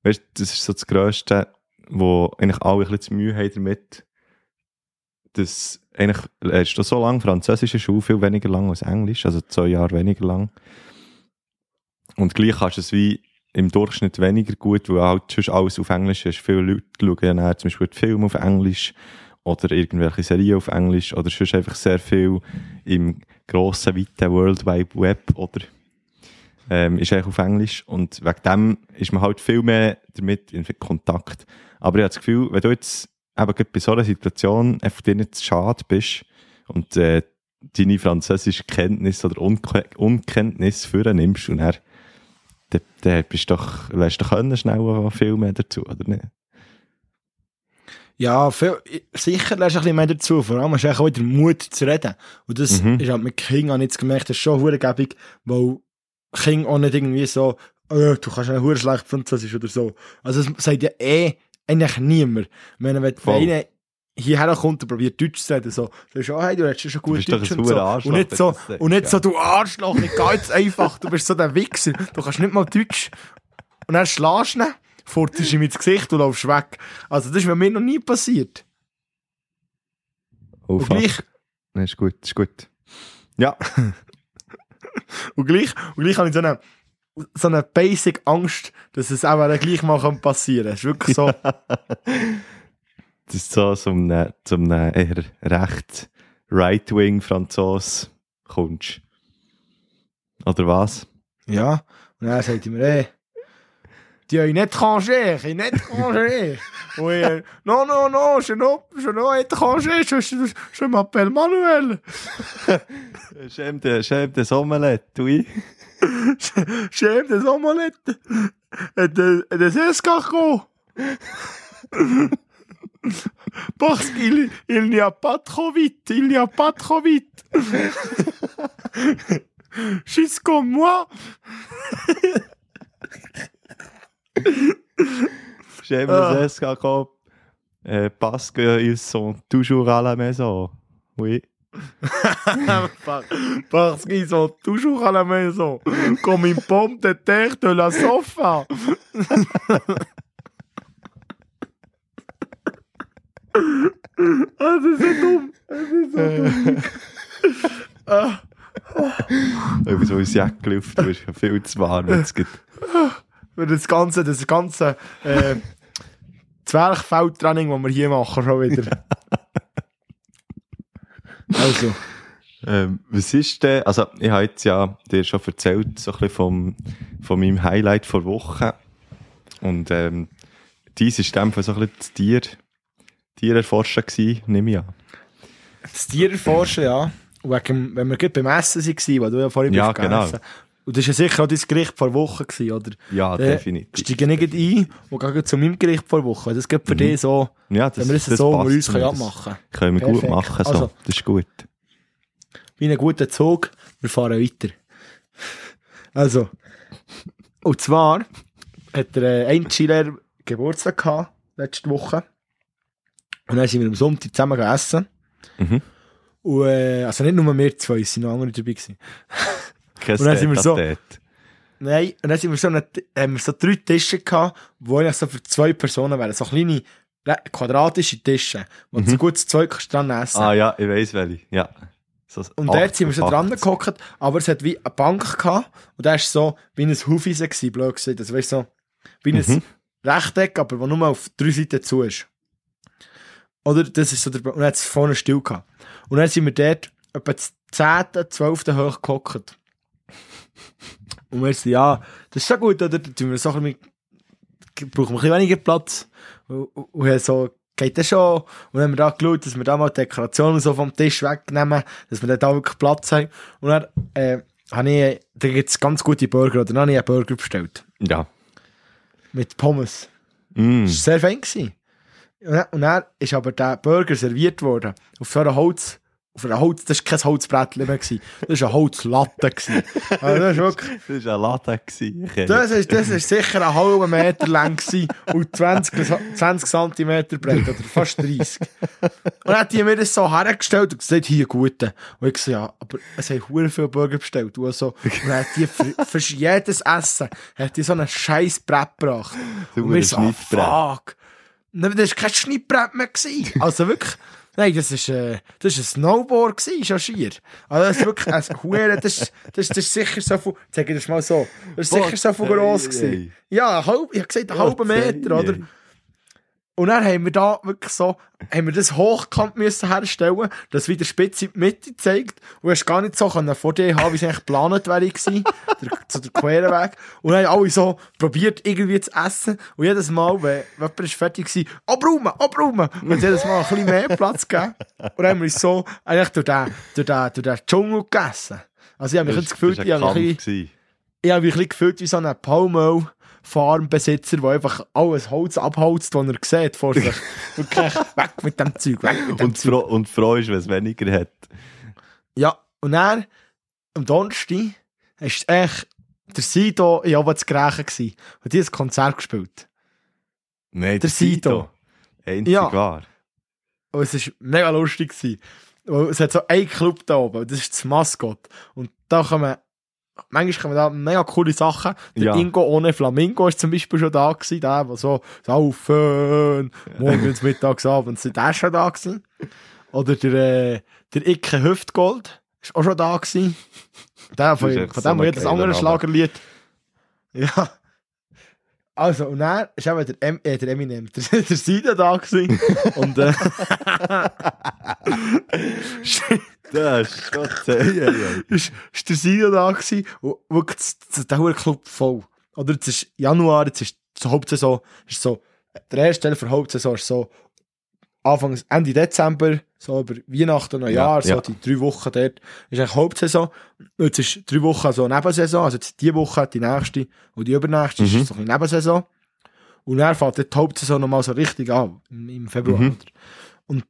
weißt das ist so das Grösste, wo eigentlich alle ein bisschen Mühe haben damit, dass eigentlich, lernst du so lange französische Schule viel weniger lang als Englisch, also zwei Jahre weniger lang. Und gleich kannst du es wie im Durchschnitt weniger gut, weil halt sonst alles auf Englisch ist. Viele Leute schauen nachher zum Beispiel Filme auf Englisch oder irgendwelche Serien auf Englisch oder sonst einfach sehr viel im grossen, weiten World Wide Web oder ähm, ist eigentlich auf Englisch und wegen dem ist man halt viel mehr damit in Kontakt. Aber ich habe das Gefühl, wenn du jetzt eben gerade bei so einer Situation einfach dir nicht zu schade bist und äh, deine französische Kenntnis oder Unke Unkenntnis vornimmst und dann, dann, dann bist du doch, lässt du können schnell viel mehr dazu, oder nicht? Ja, viel, sicher lernst du ein bisschen mehr dazu. Vor allem hast du auch wieder Mut zu reden. Und das Mhm. ist halt mit King auch jetzt gemerkt, das ist schon verdammt weil King auch nicht irgendwie so, äh, du kannst ja schlecht Französisch oder so. Also es sagt ja eh eigentlich niemand. Ich meine, wenn, Voll. einer hierher kommt und probiert Deutsch zu reden, so, dann ist oh, hey, du redest schon gut Deutsch und so. Arschloch, Und nicht so, du sagst, und nicht so, du Arschloch, nicht ganz einfach, du bist so der Wichser, du kannst nicht mal Deutsch. Und dann schlägst du ihn, furzt ihm ins Gesicht und laufst weg. Also das ist mir noch nie passiert. Oh, Und fuck. gleich, Nee, ist gut, ist gut. Ja, und gleich, und gleich habe ich so eine, so eine basic Angst, dass es auch dann gleich mal kann passieren kann. Es ist wirklich so, das ist so zum, zum eher recht Right-Wing-Franzos kommst. Oder was? ja. Und dann sagt er mir, ey, tu es une étrangère, une étrangère. Und ich, non, non, non, je je non étranger, je, je, je m'appelle Manuel. J'aime de, j'aime des omelettes, oui. J'aime des omelettes et des, et des escargots. Parce qu'il il n'y a pas trop vite, il n'y a pas trop vite. Jusqu'au moi. J'aime Ah. les escargots euh, parce qu'ils sont toujours à la maison. Oui. Parce qu'ils sont toujours à la maison, comme une pomme de terre de la sofa. ah, ist so dumm. So ah. So ein du bist ja viel zu warm jetzt gibt. Für das ganze, das ganze äh, Zwerchfeldtraining, das wir hier machen, schon wieder. also, Ähm, was ist denn, also ich habe jetzt ja dir schon erzählt, so ein bisschen vom, von meinem Highlight vor Woche. Und ähm, dies ist in dem Fall so ein bisschen das Tier, Tiererforschen gewesen, nehme ich an. das Tier erforschen, ja. Und wegen, wenn wir gerade beim Essen waren, weil du ja vorhin Ja, genau. Und das war ja sicher auch dein Gericht vor Woche, gewesen, oder? Ja, Dann definitiv. Steige ich nicht ein und gehe zu meinem Gericht vor Woche. Das geht für Mhm. dich so, Ja, das, wenn wir das so wir uns können abmachen können. Das können wir gut Perfekt. machen, so. Also- das ist gut. wie ein guter Zug, wir fahren weiter. Also, und zwar hat der äh, ein Chiller Geburtstag gehabt, letzte Woche. Und dann sind wir am Sonntag zusammen gegessen. Mhm. Und, äh, also nicht nur wir zwei, es sind noch andere dabei. Kein Und dann sind wir so-. Nein, und dann sind wir so, eine, haben wir so drei Tische gehabt, wo eigentlich so für zwei Personen wären. So kleine, quadratische Tische, wo du so gut zu zweit kannst dran essen. Ah ja, ich weiss welche. Ja. So Und dort sind wir so dran 80. gehockt, aber es hat wie eine Bank gehabt und da war so wie ein Hufeisen gewesen, blöd gesagt. Also weißt du, so, wie ein Mhm. Rechteck, aber wo nur auf drei Seiten zu ist. Oder das ist so der, und dann hat es vorne still gehabt. Und dann sind wir dort etwa das 10., 12. hoch gehockt. Und wir so, ja, das ist schon gut, oder? Da wir so ein bisschen, brauchen wir ein bisschen weniger Platz. Und, und, so, geht das schon? Und dann haben wir da geschaut, dass wir da mal die Dekorationen so vom Tisch wegnehmen, dass wir da wirklich Platz haben. Und dann, äh, habe ich, da gibt es ganz gute Burger, oder dann habe ich einen Burger bestellt. Ja. Mit Pommes. Mm. Das war sehr fein. Gewesen. Und dann, und dann ist aber der Burger serviert worden. Auf so einer Holz, auf einer Holz, das war kein Holzbrettchen mehr. Gewesen. Das war eine Holzlatte. Gewesen. Also das ist wirklich, Das war ein Latte. gewesen. Ich- das ist, das ist sicher einen halben Meter lang gewesen und 20, bis 20 cm breit, oder fast 30. Und dann hat die mir das so hergestellt und gesagt, hier, gute. Und ich gesagt, ja, aber es haben hure viele Burger bestellt. Und, so. und dann hat die für, für jedes Essen hat die so einen scheiß Brett gebracht. Du Und wir ein so, fuck. Das war kein Schnittbrett mehr. Gewesen. Also wirklich, nein, das ist, äh, das ist ein Snowboard gewesen, schon schier. Also das ist wirklich ein Hure, das, ist- das, das ist sicher so viel, zeig ich das mal so, das ist sicher so viel gross gewesen. Ja, halb, ich habe gesagt, einen halben Meter, oder? Und dann haben wir da wirklich so, haben wir das hochkant müssen herstellen, dass wieder Spitze in die Mitte zeigt. Und hast gar nicht so können vor dir haben, wie es eigentlich geplant wäre gewesen, der, zu der queren Weg. Und dann haben alle so probiert, irgendwie zu essen. Und jedes Mal, wenn, wenn jemand ist fertig war, abräumen, abräumen. Und es jedes Mal ein bisschen mehr Platz gegeben. Und dann haben wir uns so eigentlich durch den, durch den, durch den Dschungel gegessen. Also ich habe mich Das gefühlt, war ich habe mich ein bisschen- ich habe mich ein bisschen gefühlt wie so ein Palmöl-Farmbesitzer, der einfach alles Holz abholzt, das er sieht vor sich. Wirklich, weg mit dem Zeug, weg mit dem Und Zeug. froh, und froh ist, wenn es weniger hat. Ja, und dann, am Donnerstag, ist echt der Sido in oben zu Grächen gewesen. Und die hat ein Konzert gespielt. Nein, Der Sido. Einzig Ja. wahr. Und es war mega lustig. Gewesen. Es hat so einen Club da oben, das ist das Maskott. Und da kommen, manchmal kommen da mega coole Sachen. Der Ja. Ingo ohne Flamingo ist zum Beispiel schon da gewesen, der, der so saufen, morgens, mittags, abends, der ist schon da gewesen. Oder der, äh, der Icke Hüftgold ist auch schon da gewesen. Der von, von dem, so jedes andere. Schlagerlied. Ja. Also, und dann ist eben der, em äh, der Eminem, der, der Sido da gewesen. und, äh, Das ist Gott sei Dank. ist, ist der Sido da gewesen und wirklich der Club voll. Oder jetzt ist Januar, jetzt ist die Hauptsaison, ist so, der erste Teil der Hauptsaison ist so Anfang, Ende Dezember, so über Weihnachten und Neujahr, so ja. die drei Wochen dort, ist eigentlich Hauptsaison. Jetzt ist drei Wochen so Nebensaison, also jetzt die Woche, die nächste und die übernächste Mhm. ist so ein Nebensaison. Und dann fängt dann die Hauptsaison nochmal so richtig an, im, Februar. Mhm. Und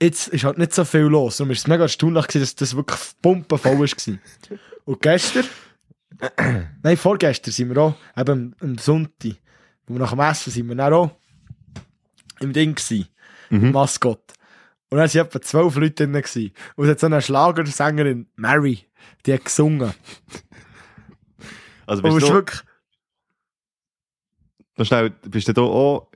jetzt ist halt nicht so viel los. Darum ist es mega erstaunlich dass das wirklich pumpenvoll war. Und gestern, nein, vorgestern sind wir auch, eben am, Sonntag, wo wir nach dem Essen sind wir dann auch im Ding gewesen, im Mhm. Maskott. Und dann waren etwa zwölf Leute drin. Gewesen. Und es hat so eine Schlagersängerin, Mary, die hat gesungen. Also Und bist ist du, wirklich, noch schnell, bist du da auch,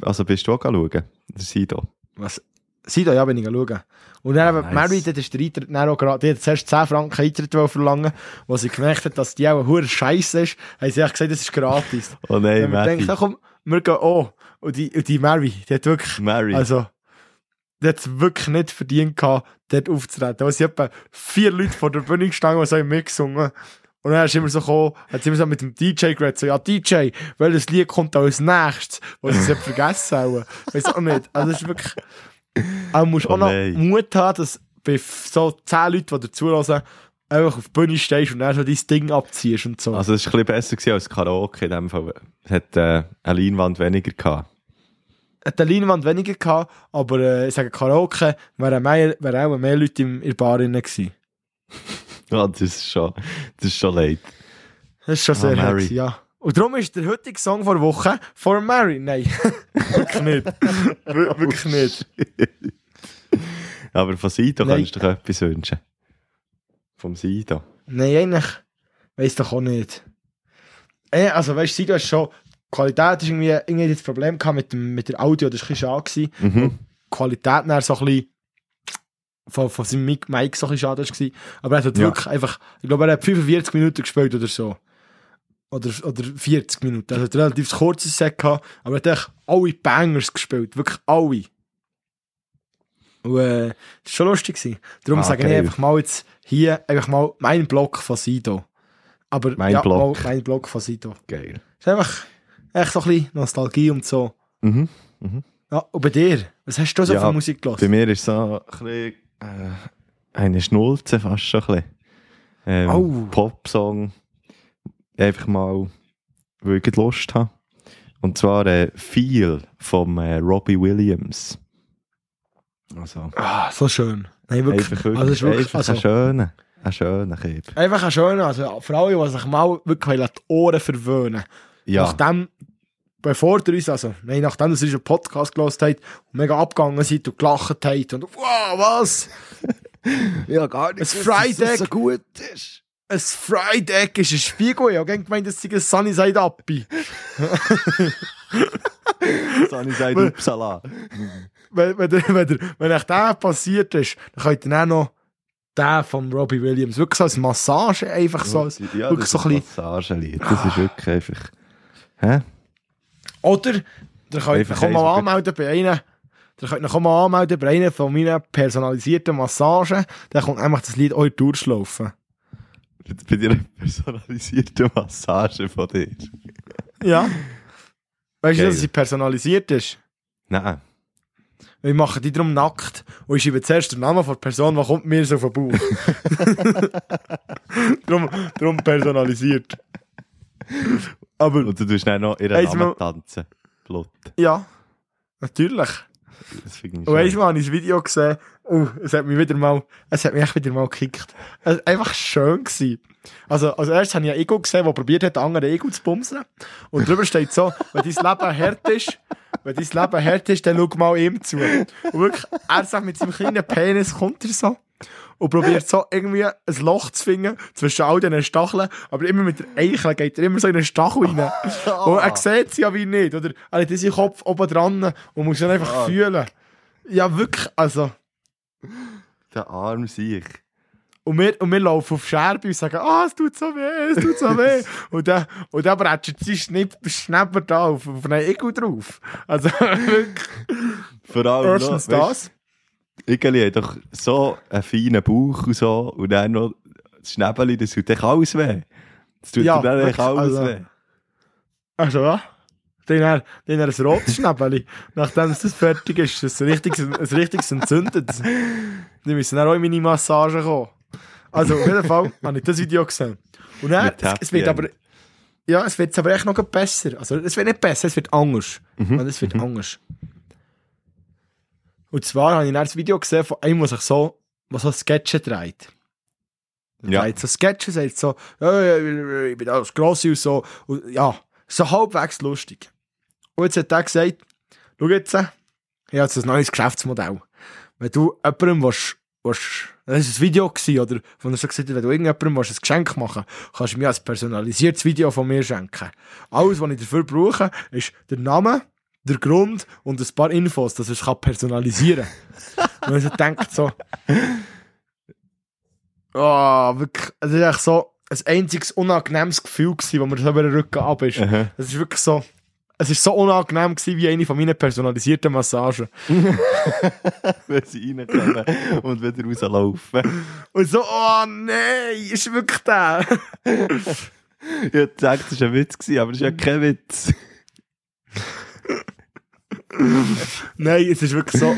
also bist du auch schauen? Der Sido. was, Sido, ja, bin ich schauen. Und dann eben, Nice. Mary, dort ist der Eintritt dann auch gerade, die hat zuerst 10 Franken Eintritt verlangen, wo sie gemerkt hat, dass die auch ein hoher Scheiß ist, haben sie gesagt, das ist gratis. Oh nein, Wenn man denkt, Mary. ja, komm, wir gehen auch. Und die, und die Mary, die hat wirklich, Mary. also, die hat es wirklich nicht verdient gehabt, dort aufzutreten. Da sind etwa vier Leute vor der Bühne gestanden, die so haben mitgesungen. Und dann ist immer so gekommen, hat sie immer so mit dem DJ geredet, so, ja, DJ, welches Lied kommt als nächstes? Was sie es vergessen haben. Weiß auch nicht. Also, das ist wirklich, auch musst Oh auch noch nein. Mut haben, dass bei so zehn Leuten, die dazulassen, einfach auf die Bühne stehst und dann so dein Ding abziehst und so. Also es war ein bisschen besser als Karaoke in dem Fall. Es hat äh, eine Leinwand weniger gehabt. hat eine Leinwand weniger gehabt, aber äh, ich sage Karaoke, wären, mehr, wären auch mehr Leute im, in der Bar drin gewesen. Ja, das ist schon, das ist schon leid. Das ist schon Ah, sehr hart, ja. Und darum ist der heutige Song vor der Woche For Mary. Nein, wirklich nicht. Wir- wirklich nicht. Aber von Sido Nein. kannst du dir etwas wünschen. Vom Sido. Nein, eigentlich weiss doch auch nicht. Äh, also weißt du, Sido ist schon, Qualität ist irgendwie, irgendwie das Problem gehabt mit, dem, mit der Audio, das war ein bisschen schade. Gewesen. Mhm. Qualität dann so ein bisschen von, von seinem Mic, Mic so ein bisschen schade war. Aber er hat Ja. wirklich einfach, ich glaube, er hat 45 Minuten gespielt oder so. Oder, oder 40 Minuten. Also er hat ein relativ kurzes Set gehabt, aber er hat echt alle Bangers gespielt. Wirklich alle. Und äh, das war schon lustig. Gewesen. Darum Ah, sage ich geil. einfach mal jetzt hier einfach mal mein Block von Sido. Aber Mein ja, Block. Mal mein Block von Sido. Geil. ist einfach echt so ein bisschen Nostalgie und so. Mhm. Ja, und bei dir? Was hast du so Ja, für Musik Bei gelassen? mir ist so ein bisschen, äh, eine Schnulze fast schon ein bisschen. Ähm, Oh. Popsong. Einfach mal, weil ich gerade Lust habe. Und zwar äh, Feel vom äh, Robbie Williams. Also, Ah, so schön. Nein, wirklich. einfach wirklich, also, ist wirklich einfach also, ein schöner, ein schöner Kipp. einfach ein schöner. Also, für alle, die sich mal wirklich die Ohren verwöhnen Ja, Nachdem, bevor ihr uns, also, nein, nachdem ihr unseren Podcast gehört habt und mega abgegangen seid und gelacht habt und wow, was? ja gar nicht dass es so gut ist. Ein Fried Egg ist ein Spiegel. Ich habe gemeint, das sei ein Sunny Side Appi. Ich gesagt, Upsala. wenn, wenn, der- wenn, der- wenn euch der passiert ist, dann könnt ihr auch noch den von Robbie Williams. Wirklich so als Massage, einfach so. Als, ja, wirklich das so ein. Massagelied. Das ist wirklich einfach... Hä? Oder, ihr könnt euch mal anmelden bei einer. Ihr könnt euch mal anmelden bei einer von meinen personalisierten Massagen. Dann kommt einfach das Lied euch durchlaufen. Bei dir eine personalisierte Massage von dir. Ja. Weißt du, Geil. dass sie personalisiert ist? Nein. Wir machen die darum nackt und ich schreibe zuerst den Namen von der Person, die kommt mir so den Bauch. darum, darum personalisiert. Aber Und du tust dann noch ihren Eins Namen mal- tanzen. Blut. ja, natürlich. Das finde ich Und weißt du, schön. mal, habe ich das Video gesehen. Oh, es hat mich wieder mal, es hat mich echt wieder mal gekickt. Es war einfach schön gewesen. Also, als erstes habe ich einen Ego gesehen, der probiert hat, den anderen Ego zu bumsen. Und drüber steht so, wenn dein Leben hart ist, wenn dein Leben hart ist, dann schau mal ihm zu. Und wirklich, er sagt mit seinem kleinen Penis kommt er so. Und probiert so irgendwie ein Loch zu finden zwischen all diesen Stacheln. Aber immer mit der Eichel geht er immer so in einen Stachel rein. Und er sieht sie ja wie nicht, oder? Er hat seinen Kopf oben dran und muss ihn einfach Ah. fühlen. Ja, wirklich, also. Der arme Sieg. Und wir, und wir laufen auf Scherbe und sagen, ah, es tut so weh, es tut so weh. und dann, und dann bretschert sie Schnipp, Schnäpper da auf, auf einen Ego drauf. Also. Vor allem Erstens noch, das. Igeli hat doch so einen feinen Bauch und so. Und dann noch das Schnäbeli, das tut echt alles weh. Das tut Ja, dann echt wirklich, alles also- weh. Also, ja. Dann hat dann er ein rotes Schnäppeli. Nachdem es das fertig ist, ist es ein richtiges, ein richtiges entzündet. Die müssen dann auch in meine Massage kommen. Also, auf jeden Fall habe ich das Video gesehen. Und dann, es, es wird aber, ja, es wird aber echt noch besser. Also, es wird nicht besser, es wird anders. Mhm. Und es wird anders. Und zwar habe ich dann das Video gesehen von einem, der sich so, was so Sketche dreht. Ja. Ja. so Sketche, sagt so, ich bin alles Grosse und so. Und ja, so halbwegs lustig. Und jetzt hat er gesagt, schau jetzt, ich habe jetzt ein neues Geschäftsmodell. Wenn du jemandem willst, willst, das war ein Video, gewesen, oder, wo er so gesagt hat, wenn du irgendjemandem willst, ein Geschenk machen kannst du mir ein personalisiertes Video von mir schenken. Alles, was ich dafür brauche, ist der Name, der Grund und ein paar Infos, dass er es personalisieren kann. Und er denkt so, oh, wirklich, es ist echt so ein einziges unangenehmes Gefühl gewesen, wo mir so über den Rücken ab ist. Es ist wirklich so, es ist so unangenehm gewesen, wie eine von meinen personalisierten Massagen. Wenn sie reinkommen und wieder rauslaufen. Und so, oh nein, ist wirklich der. Ich hätte gesagt, das war ein Witz, gewesen, aber das ist ja kein Witz. nein, es ist wirklich so,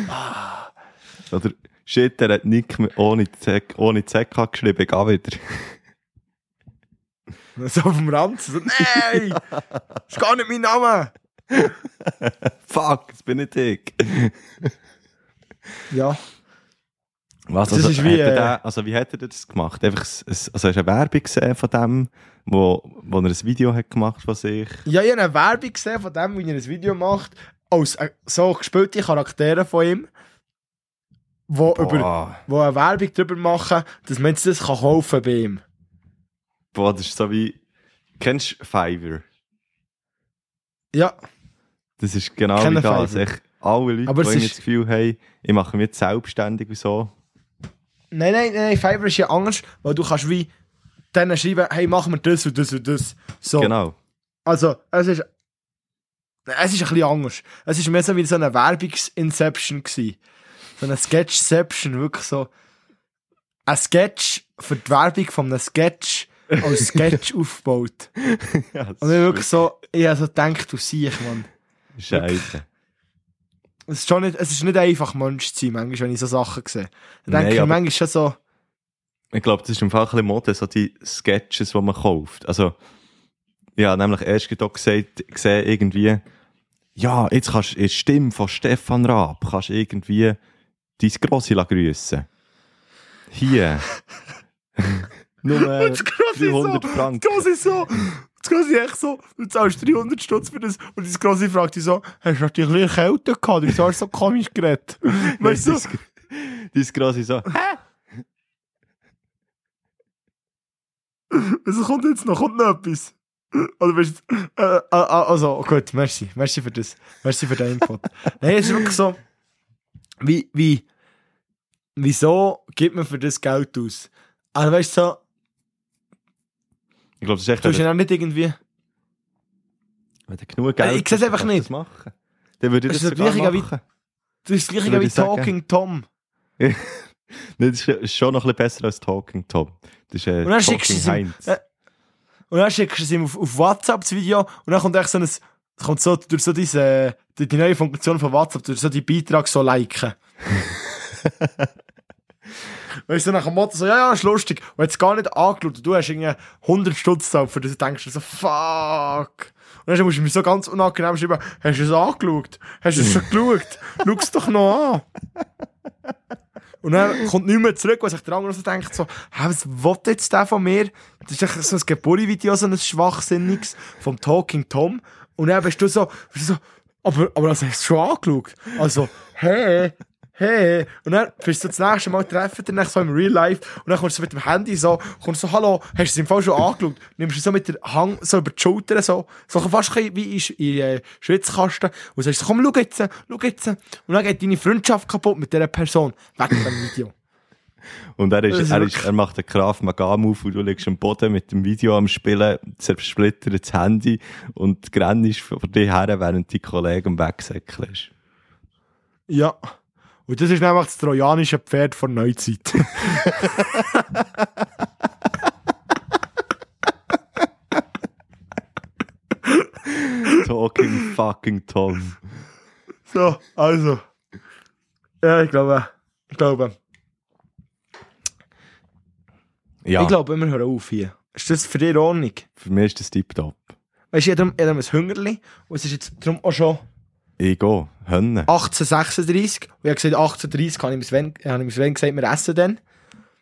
Oder shit, der hat Nick ohne ZK, ohne ZK geschrieben, geh wieder. so auf dem Rand. So, nein, das ist gar nicht mein Name. Fuck, jetzt bin ich dick. Ja, Was, Das also, ist wie, hat er äh, also wie hat er das gemacht? Einfach, also hast du eine Werbung gesehen von dem, wo, wo er ein Video hat gemacht von sich? ja ich habe eine Werbung gesehen von dem, wie er ein Video macht, als äh, so gespielte Charaktere von ihm. wo, über, wo eine Werbung drüber machen, dass man das kann kaufen bei ihm. Boah, das ist so wie. Kennst du Fiverr? Ja, Das ist genau Kenne wie das. Echt, alle Leute, Aber die ist- das Gefühl haben, ich mache mich jetzt selbstständig und so. nein, nein, nein, Fiverr ist ja anders, weil du kannst wie denen schreiben, hey, machen wir das und das und das. So. Genau. Also, es ist. Es ist ein bisschen anders. Es ist mehr so wie so eine Werbungs-Inception gewesen. So eine Sketchception, wirklich so. Ein Sketch für die Werbung von einem Sketch als Sketch aufgebaut. ja, Und ich wirklich so, ich habe so gedacht, du siehst, man. Scheiße. Es ist, schon nicht, es ist nicht einfach, Mensch zu sein, manchmal, wenn ich so Sachen sehe. Dann denke ich manchmal schon so, Ich glaube, das ist im Fall ein bisschen Mode, so die Sketches, die man kauft. Also, ja, nämlich erst auch gesagt, gesehen, irgendwie, ja, jetzt kannst du in die Stimme von Stefan Raab, kannst irgendwie dein Grossi grüßen. Hier. Nur äh, das Grosse 300 so, Franken. Das Grosse so, das Grosse echt so, du zahlst 300 Stutz für das. Und das Grosse fragt dich so, hast du natürlich ein bisschen Kälte gehabt? Du hast so komisch geredet. Weißt du? Dein- Dein Grossi so, Was kommt jetzt noch? Kommt noch etwas? Oder weißt du, äh, äh, äh, also, gut, merci. Merci für das. Merci für den Input. Nein, es ist wirklich so, wie, wie, wieso gibt man für das Geld aus? Also, weißt du, so, ich glaube, das ist echt, du hast ja auch nicht irgendwie, wenn du genug Geld ich seh's hast, einfach nicht. das machen. Dann würde ich Das das, sogar Gleiche wie- machen. das ist das gleiche wie. Talking Tom. Das ist- schon noch ein bisschen besser als Talking Tom. Das ist äh, Und dann Talking es ihm- Heinz. äh, Und dann schickst du es ihm auf, auf WhatsApp das Video und dann kommt echt so ein, es kommt so durch so diese, die, die neue Funktion von WhatsApp, durch so die Beitrag so liken. weißt du, nach dem Motto so, ja, ja, ist lustig. Und jetzt gar nicht angeschaut und du hast irgendwie 100 Stutz gezahlt, für das du denkst du so, fuck. Und dann musst du mir so ganz unangenehm schreiben, hast du es angeschaut? Hast du es schon geschaut? Schau es doch noch an. Und dann kommt nichts mehr zurück, was sich der andere so denkt, so, hä, was will jetzt der von mir? Das ist echt so ein Geburi-Video, so ein schwachsinniges, vom Talking Tom. Und dann bist du so, bist du so aber, aber das hast du schon angeschaut. Also, hä? Hey, und dann bist du das nächste Mal treffen, dann so im Real Life, und dann kommst du mit dem Handy so, kommst so, hallo, hast du es im Fall schon angeschaut? Nimmst du so mit der Hang, so über die Schulter, so, so fast wie in, in äh, Schwitzkasten, und sagst so, komm, schau jetzt, schau jetzt. Und dann geht deine Freundschaft kaputt mit dieser Person, wegen dem Video. Und er, ist, ist er, ist, er macht einen Kraft Maga-Move und du liegst am Boden mit dem Video am Spielen, zersplittert das Handy und grennst vor dir her, während die Kollegen Wegsäckeln. Ja. Und das ist nämlich das trojanische Pferd von Neuzeit. Talking fucking Tom. so, also. Ja, ich glaube, ich glaube, Ja, ich glaube, wir hören auf hier. Ist das für dich in Ordnung? für mich ist das tiptop. Weißt du, ich habe ein Hungerli und es ist jetzt darum auch schon Ich gehe, Hönne. 1836 und ich habe gesagt, 1830 habe ich Sven, habe ich mir Sven gesagt, wir essen dann.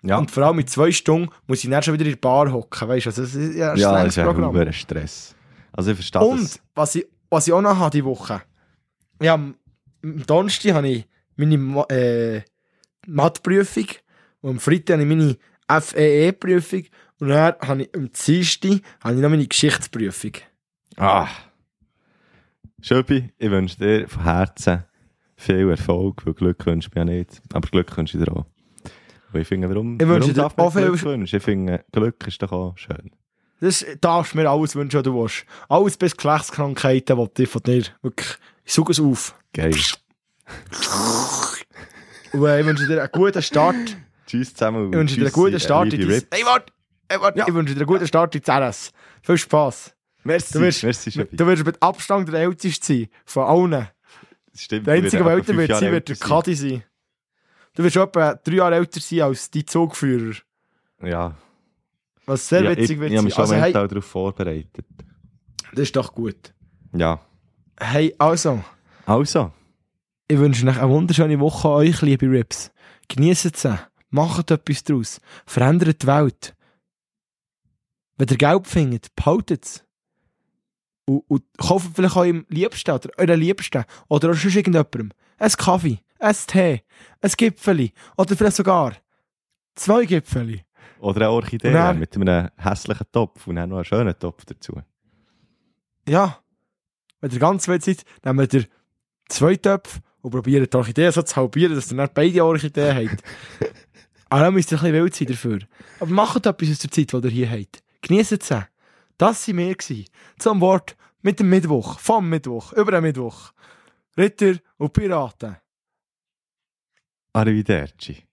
Ja, Und vor allem mit zwei Stunden muss ich dann schon wieder in die Bar hocken, weißt du, also das ist ja ein ja das ist ein hoher Stress. Also ich verstehe Und das. was ich, was ich auch noch habe diese Woche, ja, am Donnerstag habe ich meine äh, Matheprüfung und am Freitag habe ich meine FEE-Prüfung und dann habe ich am Dienstag habe ich noch meine Geschichtsprüfung. Ah. Schöppi, ich wünsche dir von Herzen viel Erfolg, weil Glück wünsche ich mir ja nicht. Aber Glück wünsche ich dir auch. Weil ich finde, warum, Ich wünsche warum dir darf man auch viel- Glück wünschen? Ich finde, Glück ist doch auch schön. Das darfst du mir alles wünschen, was du willst. Alles bis Geschlechtskrankheiten, die ich von dir wirklich, ich suche es auf. Geil. Und äh, ich wünsche dir einen guten Start. Tschüss zusammen. Ich wünsche dir einen guten Start in dein... Hey, warte! Hey, warte! Ich wünsche dir einen guten Start in RS. Viel Spass. Merci, Du wirst, merci du wirst mit Abstand der Älteste sein. Von allen. Das stimmt. Der Einzige, der älter wird sein, wird der Kadi sein. Du wirst etwa drei Jahre älter sein als dein Zugführer. Ja. Was sehr ja, witzig ich, wird ich habe sein. mich schon Also, hey, mental darauf vorbereitet. das ist doch gut. Ja. Hey, also, Also, ich wünsche euch eine wunderschöne Woche an euch, liebe Rips. Genießt sie. Macht etwas daraus. Verändert die Welt. Wenn ihr Geld findet, behaltet es. Und, und kauft vielleicht eurem Liebsten oder eurer Liebsten oder auch sonst irgendjemandem einen Kaffee, ein Tee, ein Gipfeli oder vielleicht sogar zwei Gipfeli. Oder eine Orchidee dann- mit einem hässlichen Topf und dann noch einen schönen Topf dazu. Ja, wenn ihr ganz weit seid, nehmt ihr zwei Töpfe und probiert die Orchidee so zu halbieren, dass ihr nicht beide Orchideen habt. Aber dann müsst ihr ein bisschen wild sein dafür. Aber macht etwas aus der Zeit, die ihr hier habt. Genießt es. Das waren wir. Zum Wort mit dem Mittwoch, vom Mittwoch, über den Mittwoch. Ritter und Piraten. Arrivederci.